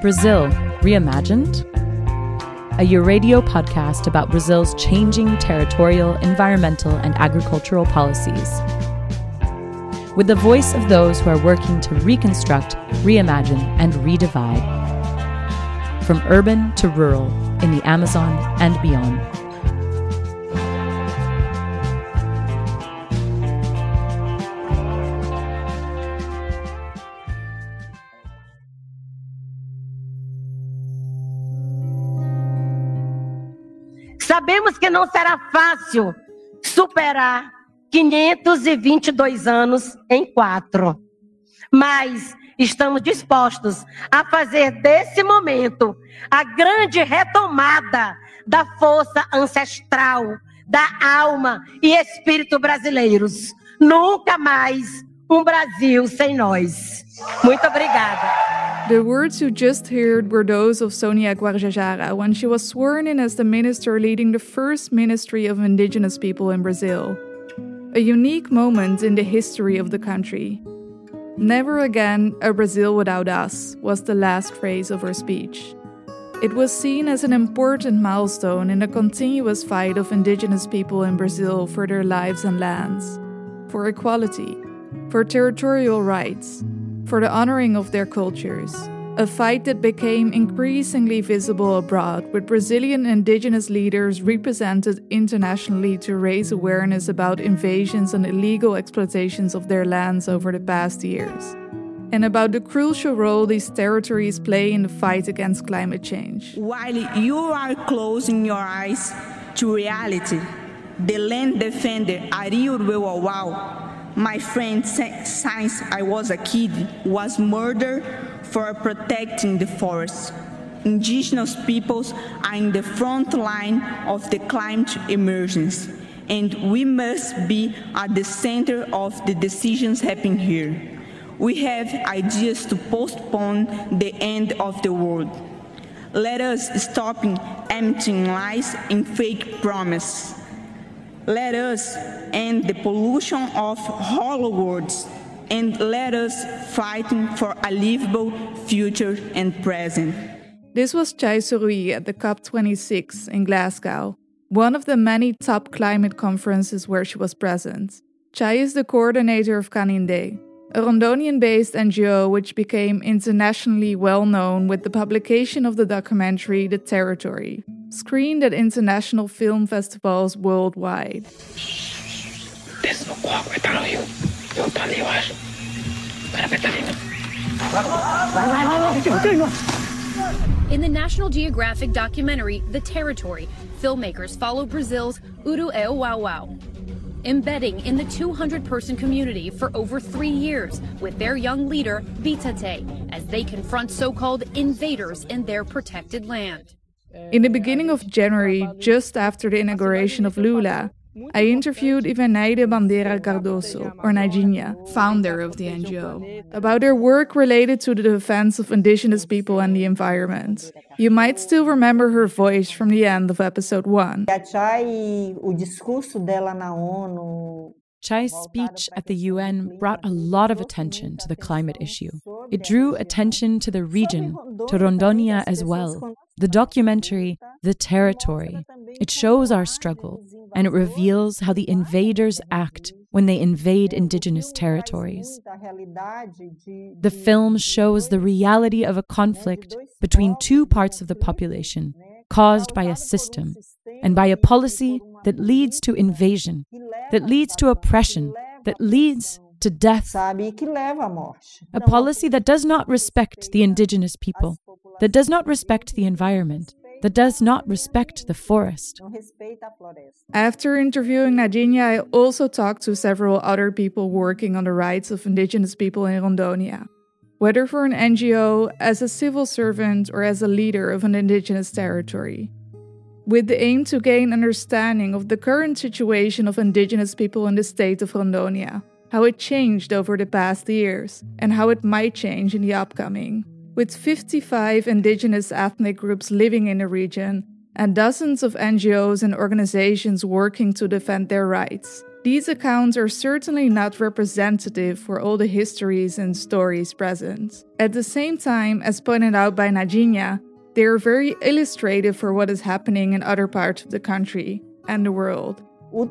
Brazil Reimagined, a Euradio podcast about Brazil's changing territorial, environmental, and agricultural policies. With the voice of those who are working to reconstruct, reimagine, and redivide. From urban to rural, in the Amazon and beyond. Não será fácil superar 522 anos em quatro, mas estamos dispostos a fazer desse momento a grande retomada da força ancestral, da alma e espírito brasileiros. Nunca mais um Brasil sem nós. Muito obrigada. The words you just heard were those of Sonia Guajajara when she was sworn in as the minister leading the first Ministry of Indigenous People in Brazil. A unique moment in the history of the country. Never again a Brazil without us was the last phrase of her speech. It was seen as an important milestone in the continuous fight of indigenous people in Brazil for their lives and lands, for equality, for territorial rights, for the honoring of their cultures. A fight that became increasingly visible abroad, with Brazilian indigenous leaders represented internationally to raise awareness about invasions and illegal exploitations of their lands over the past years, and about the crucial role these territories play in the fight against climate change. While you are closing your eyes to reality, the land defender Arildo Wawau my friend, since I was a kid, was murdered for protecting the forest. Indigenous peoples are in the front line of the climate emergency, and we must be at the center of the decisions happening here. We have ideas to postpone the end of the world. Let us stop emptying lies and fake promises. Let us end the pollution of hollow words and let us fight for a livable future and present. This was Txai Suruí at the COP26 in Glasgow, one of the many top climate conferences where she was present. Chai is the coordinator of Kanindé, a Rondonian based NGO which became internationally well known with the publication of the documentary The Territory, screened at international film festivals worldwide. In the National Geographic documentary The Territory, filmmakers follow Brazil's Uru Eu Wau Wau, embedding in the 200 person community for over three years with their young leader, Vitate, as they confront so called invaders in their protected land. In the beginning of January, just after the inauguration of Lula, I interviewed Ivaneide Bandeira Cardozo, or Neidinha, founder of the NGO, about their work related to the defense of indigenous people and the environment. You might still remember her voice from the end of episode 1. Txai's speech at the UN brought a lot of attention to the climate issue. It drew attention to the region, to Rondonia as well. The documentary, The Territory, it shows our struggle and it reveals how the invaders act when they invade indigenous territories. The film shows the reality of a conflict between two parts of the population caused by a system and by a policy that leads to invasion, that leads to oppression, that leads to death. A policy that does not respect the indigenous people, that does not respect the environment, that does not respect the forest. After interviewing Neidinha, I also talked to several other people working on the rights of indigenous people in Rondonia. Whether for an NGO, as a civil servant, or as a leader of an indigenous territory. With the aim to gain understanding of the current situation of indigenous people in the state of Rondonia, how it changed over the past years, and how it might change in the upcoming with 55 indigenous ethnic groups living in the region and dozens of NGOs and organizations working to defend their rights. These accounts are certainly not representative for all the histories and stories present. At the same time, as pointed out by Neidinha, they are very illustrative for what is happening in other parts of the country and the world. Um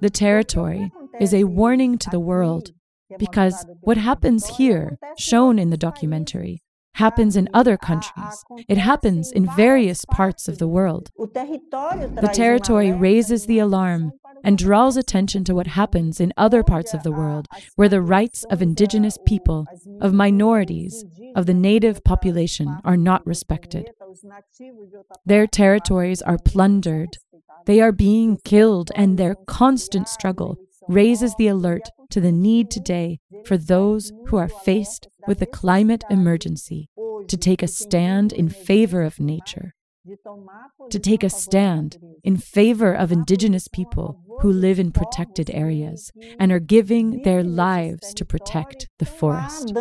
the territory is a warning to the world because what happens here, shown in the documentary, happens in other countries. It happens in various parts of the world. The territory raises the alarm and draws attention to what happens in other parts of the world where the rights of indigenous people, of minorities, of the native population are not respected. Their territories are plundered. They are being killed, and their constant struggle raises the alert to the need today for those who are faced with the climate emergency to take a stand in favor of nature, to take a stand in favor of indigenous people who live in protected areas and are giving their lives to protect the forest.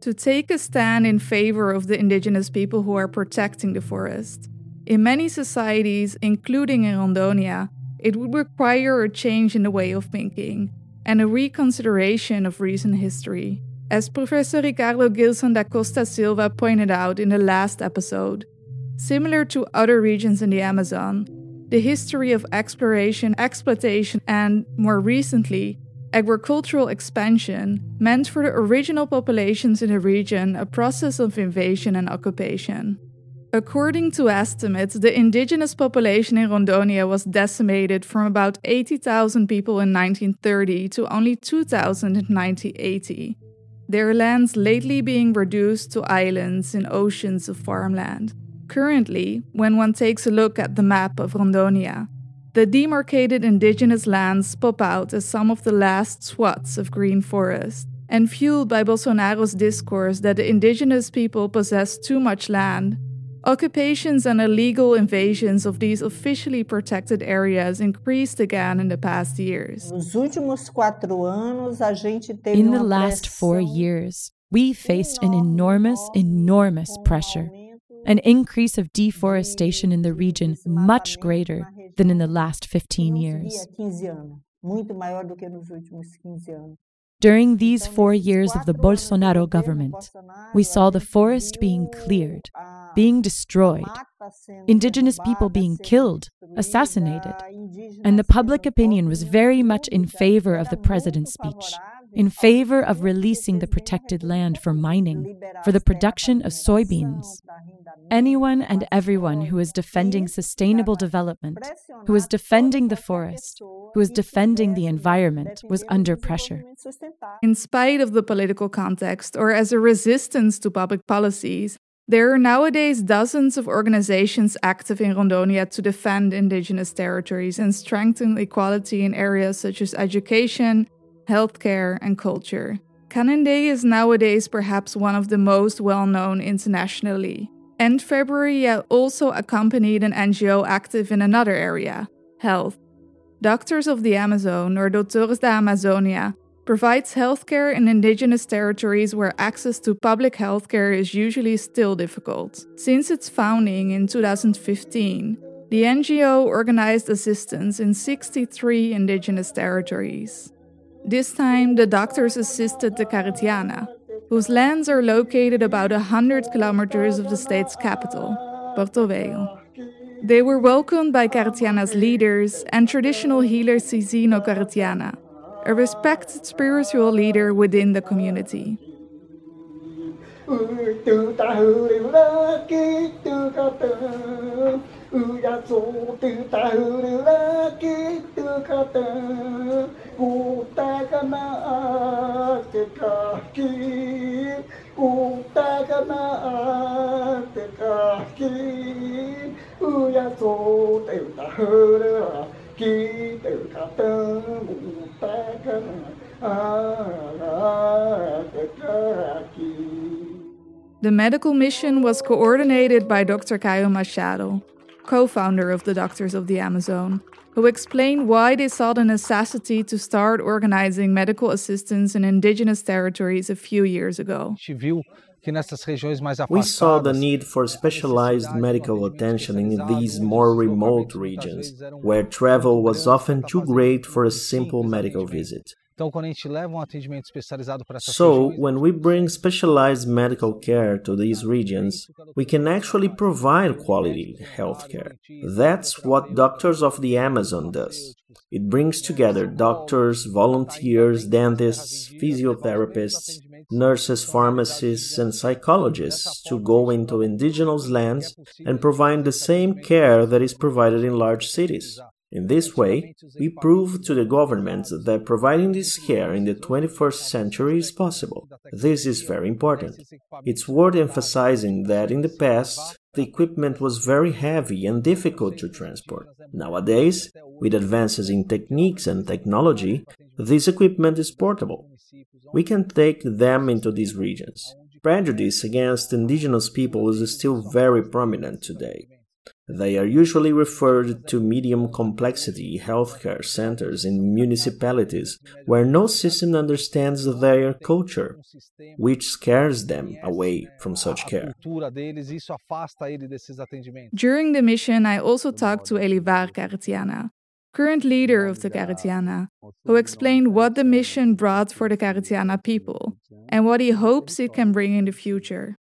To take a stand in favor of the indigenous people who are protecting the forest. In many societies, including in Rondonia, it would require a change in the way of thinking and a reconsideration of recent history. As Professor Ricardo Gilson da Costa Silva pointed out in the last episode, similar to other regions in the Amazon, the history of exploration, exploitation, and, more recently, agricultural expansion meant for the original populations in the region a process of invasion and occupation. According to estimates, the indigenous population in Rondonia was decimated from about 80,000 people in 1930 to only 2,000 in 1980, their lands lately being reduced to islands in oceans of farmland. Currently, when one takes a look at the map of Rondonia, the demarcated indigenous lands pop out as some of the last swaths of green forest. And fueled by Bolsonaro's discourse that the indigenous people possess too much land, Occupations and illegal invasions of these officially protected areas increased again in the past years. In the last four years, we faced an enormous, enormous pressure. An increase of deforestation in the region much greater than in the last 15 years. During these four years of the Bolsonaro government, we saw the forest being cleared, being destroyed, indigenous people being killed, assassinated, and the public opinion was very much in favor of the president's speech in favor of releasing the protected land for mining, for the production of soybeans. Anyone and everyone who is defending sustainable development, who is defending the forest, who is defending the environment, was under pressure. In spite of the political context or as a resistance to public policies, there are nowadays dozens of organizations active in Rondonia to defend indigenous territories and strengthen equality in areas such as education, healthcare, and culture. Kanindé is nowadays perhaps one of the most well known internationally. End February, also accompanied an NGO active in another area health. Doctors of the Amazon, or Doutores da Amazônia, provides healthcare in indigenous territories where access to public healthcare is usually still difficult. Since its founding in 2015, the NGO organized assistance in 63 indigenous territories. This time, the doctors assisted the Karitiana, whose lands are located about 100 kilometers of the state's capital, Porto Velho. They were welcomed by Karitiana's leaders and traditional healer Cisino Karitiana, a respected spiritual leader within the community. Ya tu ta hu ru la ki tu ka ta ku ta ka na te ka ta ka na te ka ki u ya zo tu ta hu ru la ki tu ka ta ku ta ka na te ka ki The medical mission was coordinated by Dr. Caio Machado, co founder of the Doctors of the Amazon, who explained why they saw the necessity to start organizing medical assistance in indigenous territories a few years ago. We saw the need for specialized medical attention in these more remote regions, where travel was often too great for a simple medical visit. So, when we bring specialized medical care to these regions, we can actually provide quality health care. That's what Doctors of the Amazon does. It brings together doctors, volunteers, dentists, physiotherapists, nurses, pharmacists, and psychologists to go into indigenous lands and provide the same care that is provided in large cities. In this way, we prove to the government that providing this care in the 21st century is possible. This is very important. It's worth emphasizing that in the past, the equipment was very heavy and difficult to transport. Nowadays, with advances in techniques and technology, this equipment is portable. We can take them into these regions. Prejudice against indigenous people is still very prominent today. They are usually referred to medium complexity healthcare centers in municipalities where no system understands their culture, which scares them away from such care. During the mission, I also talked to Elivar Karitiana, current leader of the Karitiana, who explained what the mission brought for the Karitiana people and what he hopes it can bring in the future.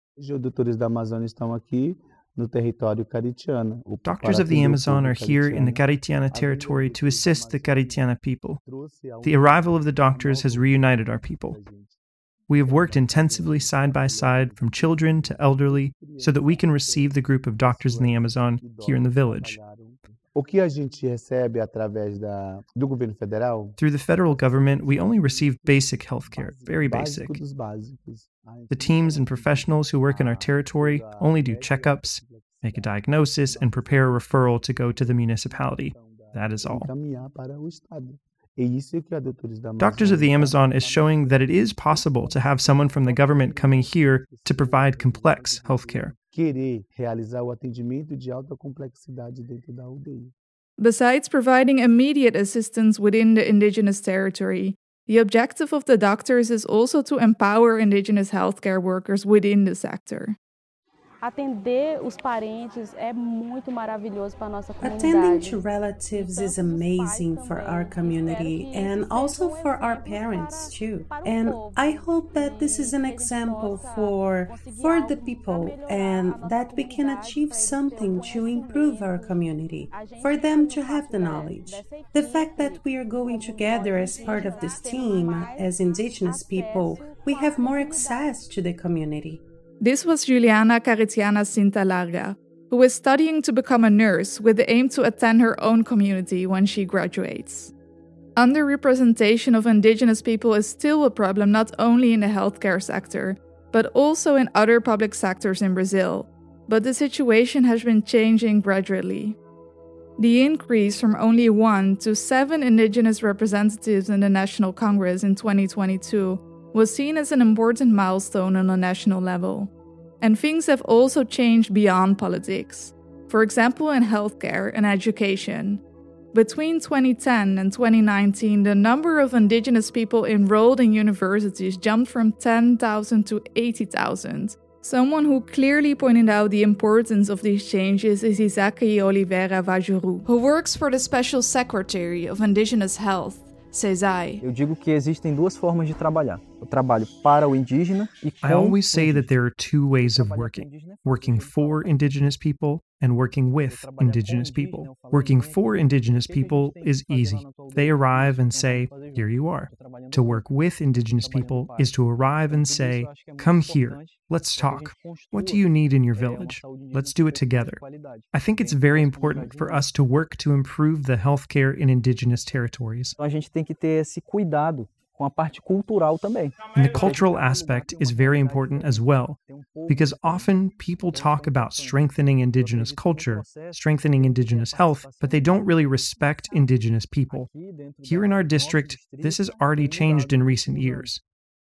Doctors of the Amazon are here in the Karitiana territory to assist the Karitiana people. The arrival of the doctors has reunited our people. We have worked intensively side by side from children to elderly so that we can receive the group of doctors in the Amazon here in the village. Through the federal government, we only receive basic health care, very basic. The teams and professionals who work in our territory only do checkups, make a diagnosis, and prepare a referral to go to the municipality. That is all. Doctors of the Amazon is showing that it is possible to have someone from the government coming here to provide complex healthcare. Besides providing immediate assistance within the indigenous territory, the objective of the doctors is also to empower indigenous healthcare workers within the sector. Atender os parentes é muito maravilhoso para nossa comunidade. Attending to relatives is amazing for our community and also for our parents too. And I hope that this is an example for for the people and that we can achieve something to improve our community, for them to have the knowledge. The fact that we are going together as part of this team as indigenous people, we have more access to the community. This was Juliana Karitiana Cinta Larga, who is studying to become a nurse with the aim to attend her own community when she graduates. Underrepresentation of indigenous people is still a problem not only in the healthcare sector, but also in other public sectors in Brazil, but the situation has been changing gradually. The increase from only one to seven indigenous representatives in the National Congress in 2022 was seen as an important milestone on a national level. And things have also changed beyond politics. For example, in healthcare and education. Between 2010 and 2019, the number of indigenous people enrolled in universities jumped from 10,000 to 80,000. Someone who clearly pointed out the importance of these changes is Isac Oliveira Wajuru, who works for the Special Secretary of Indigenous Health SESAI. Eu digo que existem duas formas de trabalhar. O trabalho para o indígena e com I always say that there are two ways of working: working for indigenous people and working with indigenous people. Working for indigenous people is easy. They arrive and say, Here you are. To work with indigenous people is to arrive and say, Come here, let's talk. What do you need in your village? Let's do it together. I think it's very important for us to work to improve the healthcare in indigenous territories. A gente tem que ter esse cuidado com a parte cultural também. And the cultural aspect is very important as well, because often people talk about strengthening indigenous culture, strengthening indigenous health, but they don't really respect indigenous people. Here in our district, this has already changed in recent years.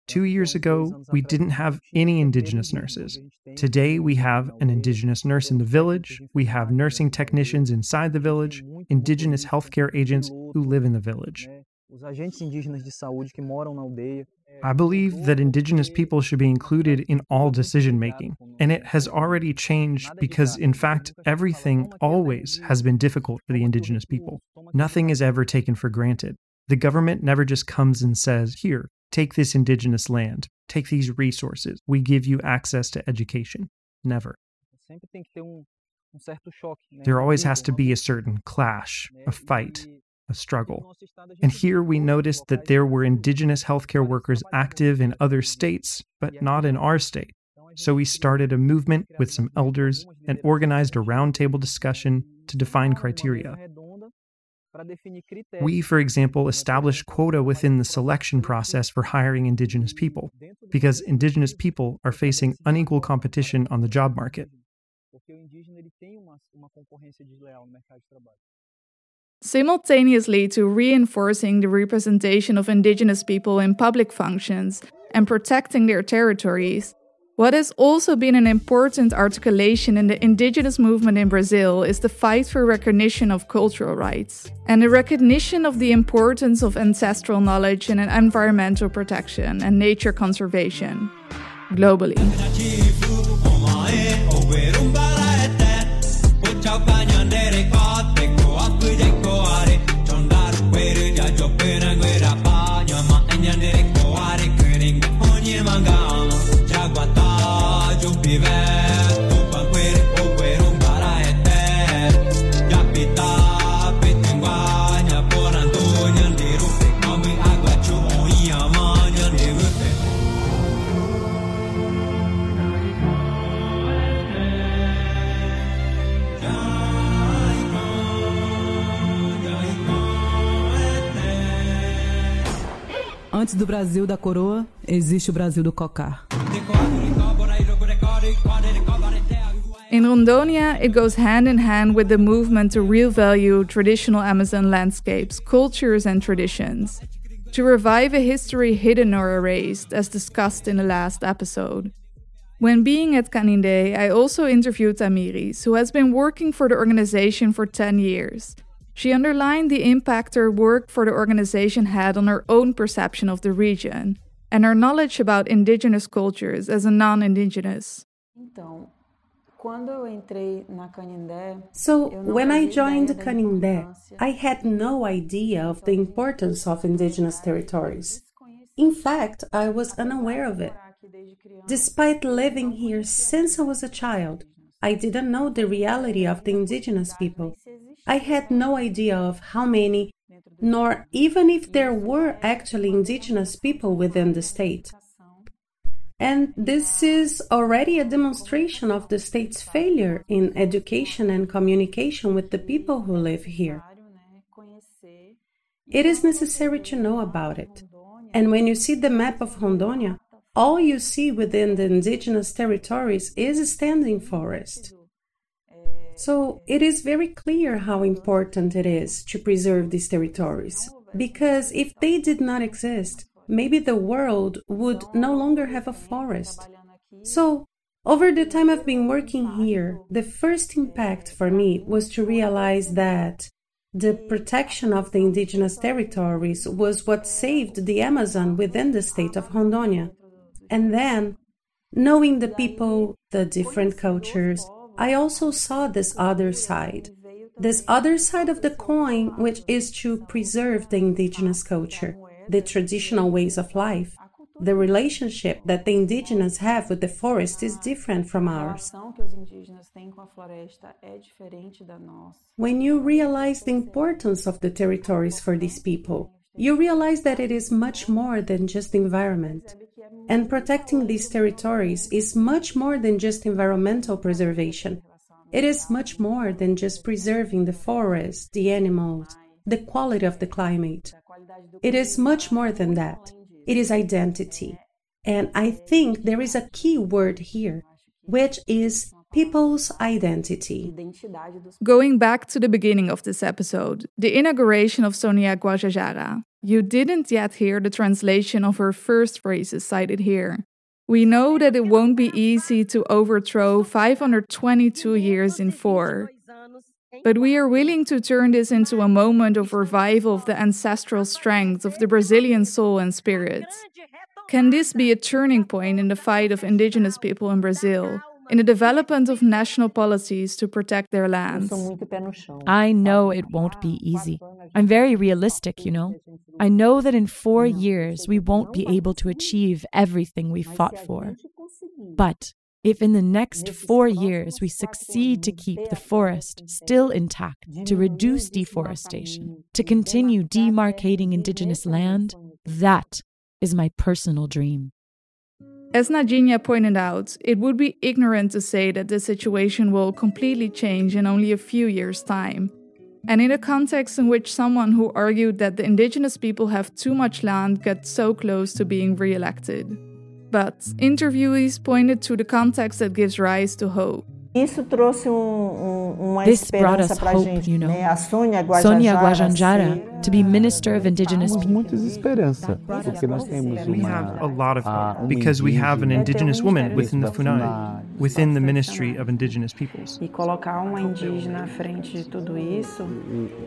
Two years ago, we didn't have any Indigenous nurses. Today, we have an Indigenous nurse in the village, we have nursing technicians inside the village, Indigenous healthcare agents who live in the village. Os agentes indígenas de saúde que moram na aldeia. I believe that indigenous people should be included in all decision making, and it has already changed because, in fact, everything always has been difficult for the indigenous people. Nothing is ever taken for granted. The government never just comes and says, Here, take this indigenous land, take these resources, we give you access to education. Never. There always has to be a certain clash, a fight, a struggle. And here we noticed that there were indigenous healthcare workers active in other states, but not in our state. So we started a movement with some elders and organized a roundtable discussion to define criteria. We, for example, established quota within the selection process for hiring indigenous people, because indigenous people are facing unequal competition on the job market. Simultaneously to reinforcing the representation of indigenous people in public functions and protecting their territories, what has also been an important articulation in the indigenous movement in Brazil is the fight for recognition of cultural rights and the recognition of the importance of ancestral knowledge in environmental protection and nature conservation globally. Brasil da coroa, existe o Brasil do cocar. In Rondonia, it goes hand in hand with the movement to real value traditional Amazon landscapes, cultures, and traditions, to revive a history hidden or erased, as discussed in the last episode. When being at Kanindé, I also interviewed Tamiris, who has been working for the organization for 10 years. She underlined the impact her work for the organization had on her own perception of the region and her knowledge about indigenous cultures as a non indigenous. So, when I joined Kanindé, I had no idea of the importance of indigenous territories. In fact, I was unaware of it. Despite living here since I was a child, I didn't know the reality of the indigenous people. I had no idea of how many, nor even if there were actually indigenous people within the state. And this is already a demonstration of the state's failure in education and communication with the people who live here. It is necessary to know about it. And when you see the map of Rondonia, all you see within the indigenous territories is a standing forest. So it is very clear how important it is to preserve these territories. Because if they did not exist, maybe the world would no longer have a forest. So, over the time I've been working here, the first impact for me was to realize that the protection of the indigenous territories was what saved the Amazon within the state of Rondonia. And then, knowing the people, the different cultures, I also saw this other side. This other side of the coin, which is to preserve the indigenous culture the traditional ways of life. The relationship that the indigenous have with the forest is different from ours. When you realize the importance of the territories for these people, you realize that it is much more than just the environment. And protecting these territories is much more than just environmental preservation. It is much more than just preserving the forest, the animals, the quality of the climate. It is much more than that. It is identity. And I think there is a key word here, which is people's identity. Going back to the beginning of this episode, the inauguration of Sonia Guajajara, you didn't yet hear the translation of her first phrases cited here. We know that it won't be easy to overthrow 522 years in four, but we are willing to turn this into a moment of revival of the ancestral strength of the Brazilian soul and spirit. Can this be a turning point in the fight of indigenous people in Brazil, in the development of national policies to protect their lands? I know it won't be easy. I'm very realistic, you know. I know that in four years we won't be able to achieve everything we fought for. But if in the next four years we succeed to keep the forest still intact, to reduce deforestation, to continue demarcating indigenous land, that is my personal dream. As Neidinha pointed out, it would be ignorant to say that the situation will completely change in only a few years' time. And in a context in which someone who argued that the indigenous people have too much land got so close to being re elected. But interviewees pointed to the context that gives rise to hope. Isso trouxe um, um, uma This esperança pra hope, gente, you know. né? A Sônia Guajajara, Sonia Guajanjara ser- to be Minister of Indigenous Temos People. muitas esperanças, porque nós temos We uma, have a lot of hope uma because we have an indígena indigenous woman dentro within the da FUNAI, within the Ministry of Indigenous Peoples. E colocar uma indígena à frente de tudo isso.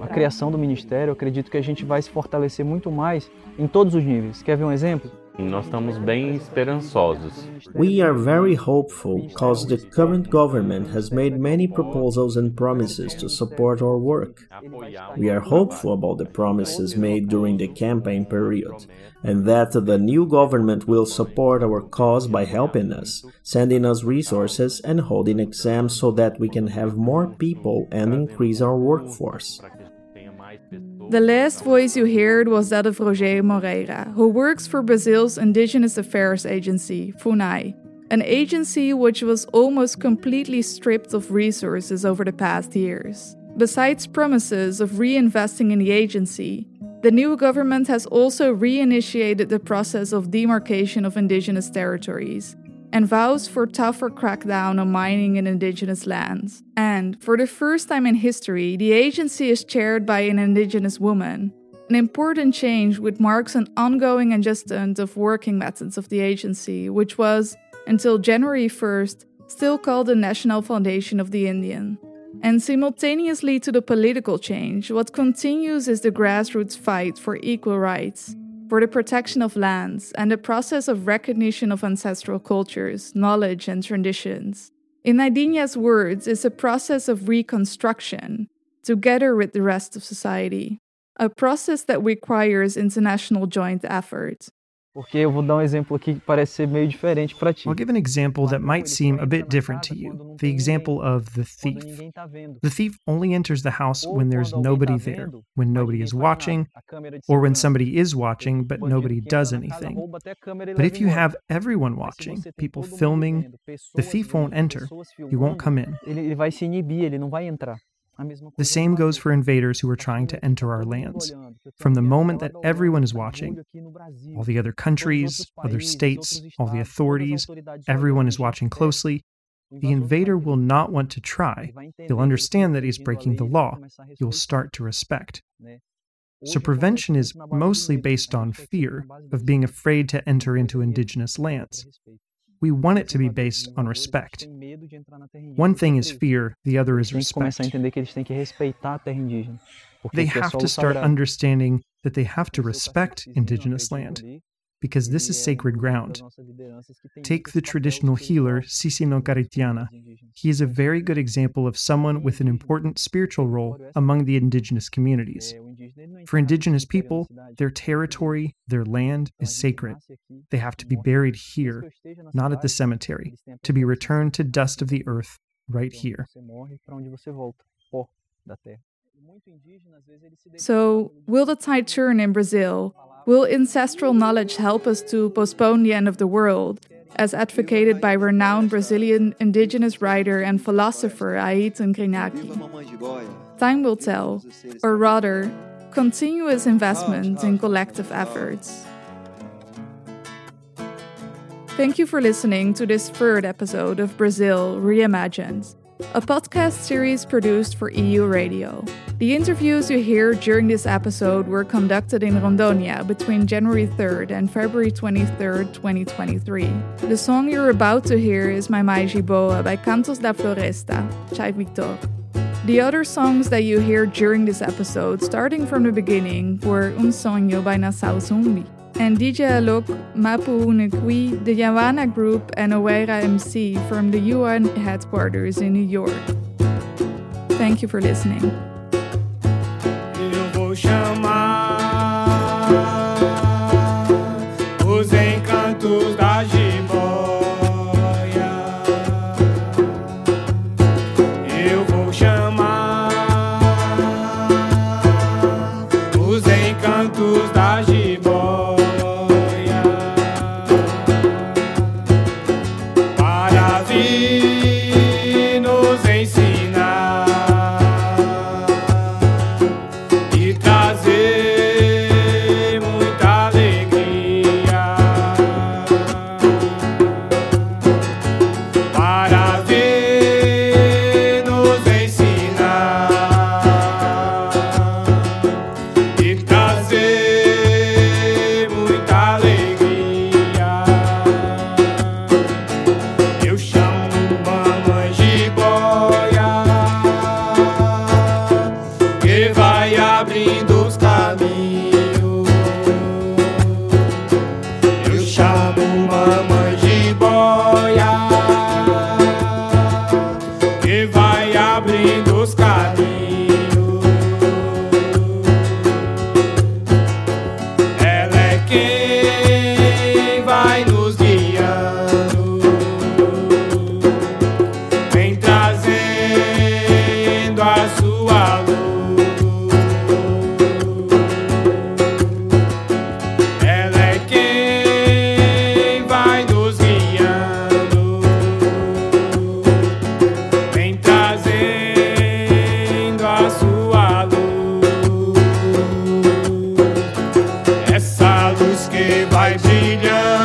A criação do ministério, eu acredito que a gente vai se fortalecer muito mais em todos os níveis. Quer ver um exemplo? Nós estamos bem esperançosos. We are very hopeful because the current government has made many proposals and promises to support our work. We are hopeful about the promises made during the campaign period and that the new government will support our cause by helping us, sending us resources, and holding exams so that we can have more people and increase our workforce. The last voice you heard was that of Roger Moreira, who works for Brazil's Indigenous Affairs Agency, FUNAI, an agency which was almost completely stripped of resources over the past years. Besides promises of reinvesting in the agency, the new government has also reinitiated the process of demarcation of indigenous territories and vows for tougher crackdown on mining in indigenous lands. And for the first time in history, the agency is chaired by an indigenous woman. An important change which marks an ongoing adjustment of working methods of the agency, which was, until January 1st, still called the National Foundation of the Indian. And simultaneously to the political change, what continues is the grassroots fight for equal rights, for the protection of lands, and the process of recognition of ancestral cultures, knowledge, and traditions. In Neidinha's words, is a process of reconstruction, together with the rest of society. A process that requires international joint effort. Porque eu vou dar um exemplo aqui que parece ser meio diferente para ti. I'll give an example that might seem a bit different to you the example of the thief. The thief only enters the house when there's nobody there, when nobody is watching, or when somebody is watching but nobody does anything. But if you have everyone watching, people filming, the thief won't enter, he won't come in. Ele, vai se inibir, ele não vai entrar. The same goes for invaders who are trying to enter our lands. From the moment that everyone is watching, all the other countries, other states, all the authorities, everyone is watching closely, the invader will not want to try. He'll understand that he's breaking the law. He will start to respect. So, prevention is mostly based on fear of being afraid to enter into indigenous lands. We want it to be based on respect. One thing is fear, the other is Tem que começar a respect. entender que eles têm que respeitar a terra indígena. Porque They have to start understanding that they have to respect indigenous land because this is sacred ground. Take the traditional healer Sisino Karitiana. He is a very good example of someone with an important spiritual role among the indigenous communities. For indigenous people, their territory, their land is sacred. They have to be buried here, not at the cemetery, to be returned to dust of the earth right here. Você morre para onde você volta, pó da terra. So, will the tide turn in Brazil? Will ancestral knowledge help us to postpone the end of the world, as advocated by renowned Brazilian indigenous writer and philosopher Ailton Krenak? Time will tell, or rather, continuous investment in collective efforts. Thank you for listening to this third episode of Brazil Reimagined, a podcast series produced for EU Radio. The interviews you hear during this episode were conducted in Rondonia between January 3rd and February 23rd, 2023. The song you're about to hear is Mamãe Giboa by Cantos da Floresta, Chai Victor. The other songs that you hear during this episode, starting from the beginning, were Un Sonho by Nação Zumbi, and DJ Alok, Mapu the Yavana Group, and Oera MC from the UN headquarters in New York. Thank you for listening. Savior.